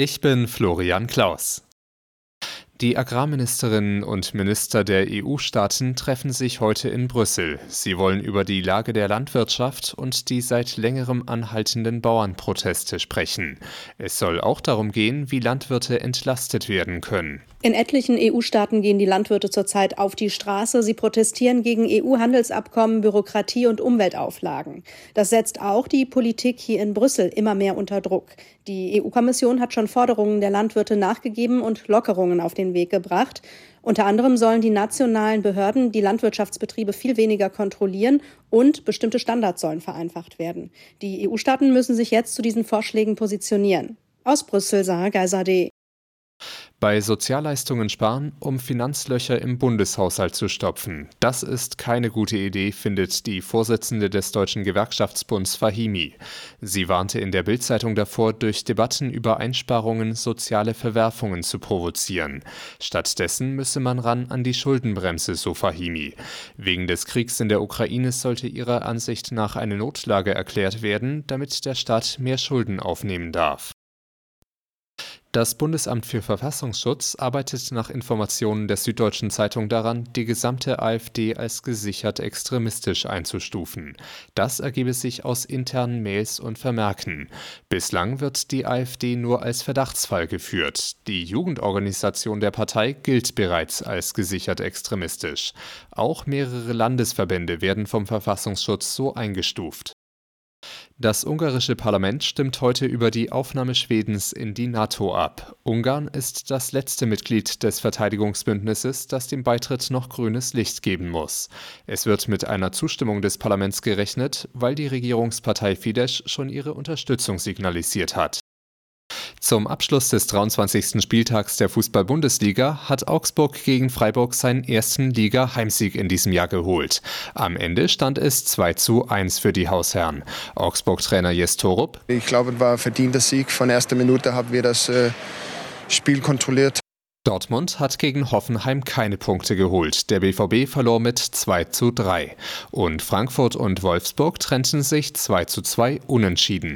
Ich bin Florian Klaus. Die Agrarministerinnen und Minister der EU-Staaten treffen sich heute in Brüssel. Sie wollen über die Lage der Landwirtschaft und die seit längerem anhaltenden Bauernproteste sprechen. Es soll auch darum gehen, wie Landwirte entlastet werden können. In etlichen EU-Staaten gehen die Landwirte zurzeit auf die Straße. Sie protestieren gegen EU-Handelsabkommen, Bürokratie und Umweltauflagen. Das setzt auch die Politik hier in Brüssel immer mehr unter Druck. Die EU-Kommission hat schon Forderungen der Landwirte nachgegeben und Lockerungen auf den Weg gebracht. Unter anderem sollen die nationalen Behörden die Landwirtschaftsbetriebe viel weniger kontrollieren und bestimmte Standards sollen vereinfacht werden. Die EU-Staaten müssen sich jetzt zu diesen Vorschlägen positionieren. Aus Brüssel, Sarah Geiser.de bei Sozialleistungen sparen, um Finanzlöcher im Bundeshaushalt zu stopfen. Das ist keine gute Idee, findet die Vorsitzende des Deutschen Gewerkschaftsbunds Fahimi. Sie warnte in der Bildzeitung davor, durch Debatten über Einsparungen soziale Verwerfungen zu provozieren. Stattdessen müsse man ran an die Schuldenbremse, so Fahimi. Wegen des Kriegs in der Ukraine sollte ihrer Ansicht nach eine Notlage erklärt werden, damit der Staat mehr Schulden aufnehmen darf. Das Bundesamt für Verfassungsschutz arbeitet nach Informationen der Süddeutschen Zeitung daran, die gesamte AfD als gesichert extremistisch einzustufen. Das ergebe sich aus internen Mails und Vermerken. Bislang wird die AfD nur als Verdachtsfall geführt. Die Jugendorganisation der Partei gilt bereits als gesichert extremistisch. Auch mehrere Landesverbände werden vom Verfassungsschutz so eingestuft. Das ungarische Parlament stimmt heute über die Aufnahme Schwedens in die NATO ab. Ungarn ist das letzte Mitglied des Verteidigungsbündnisses, das dem Beitritt noch grünes Licht geben muss. Es wird mit einer Zustimmung des Parlaments gerechnet, weil die Regierungspartei Fidesz schon ihre Unterstützung signalisiert hat. Zum Abschluss des 23. Spieltags der Fußball-Bundesliga hat Augsburg gegen Freiburg seinen ersten Liga-Heimsieg in diesem Jahr geholt. Am Ende stand es 2 zu 1 für die Hausherren. Augsburg-Trainer Jes Torup. Ich glaube, es war ein verdienter Sieg. Von erster Minute haben wir das äh, Spiel kontrolliert. Dortmund hat gegen Hoffenheim keine Punkte geholt. Der BVB verlor mit 2 zu 3. Und Frankfurt und Wolfsburg trennten sich 2 zu 2 unentschieden.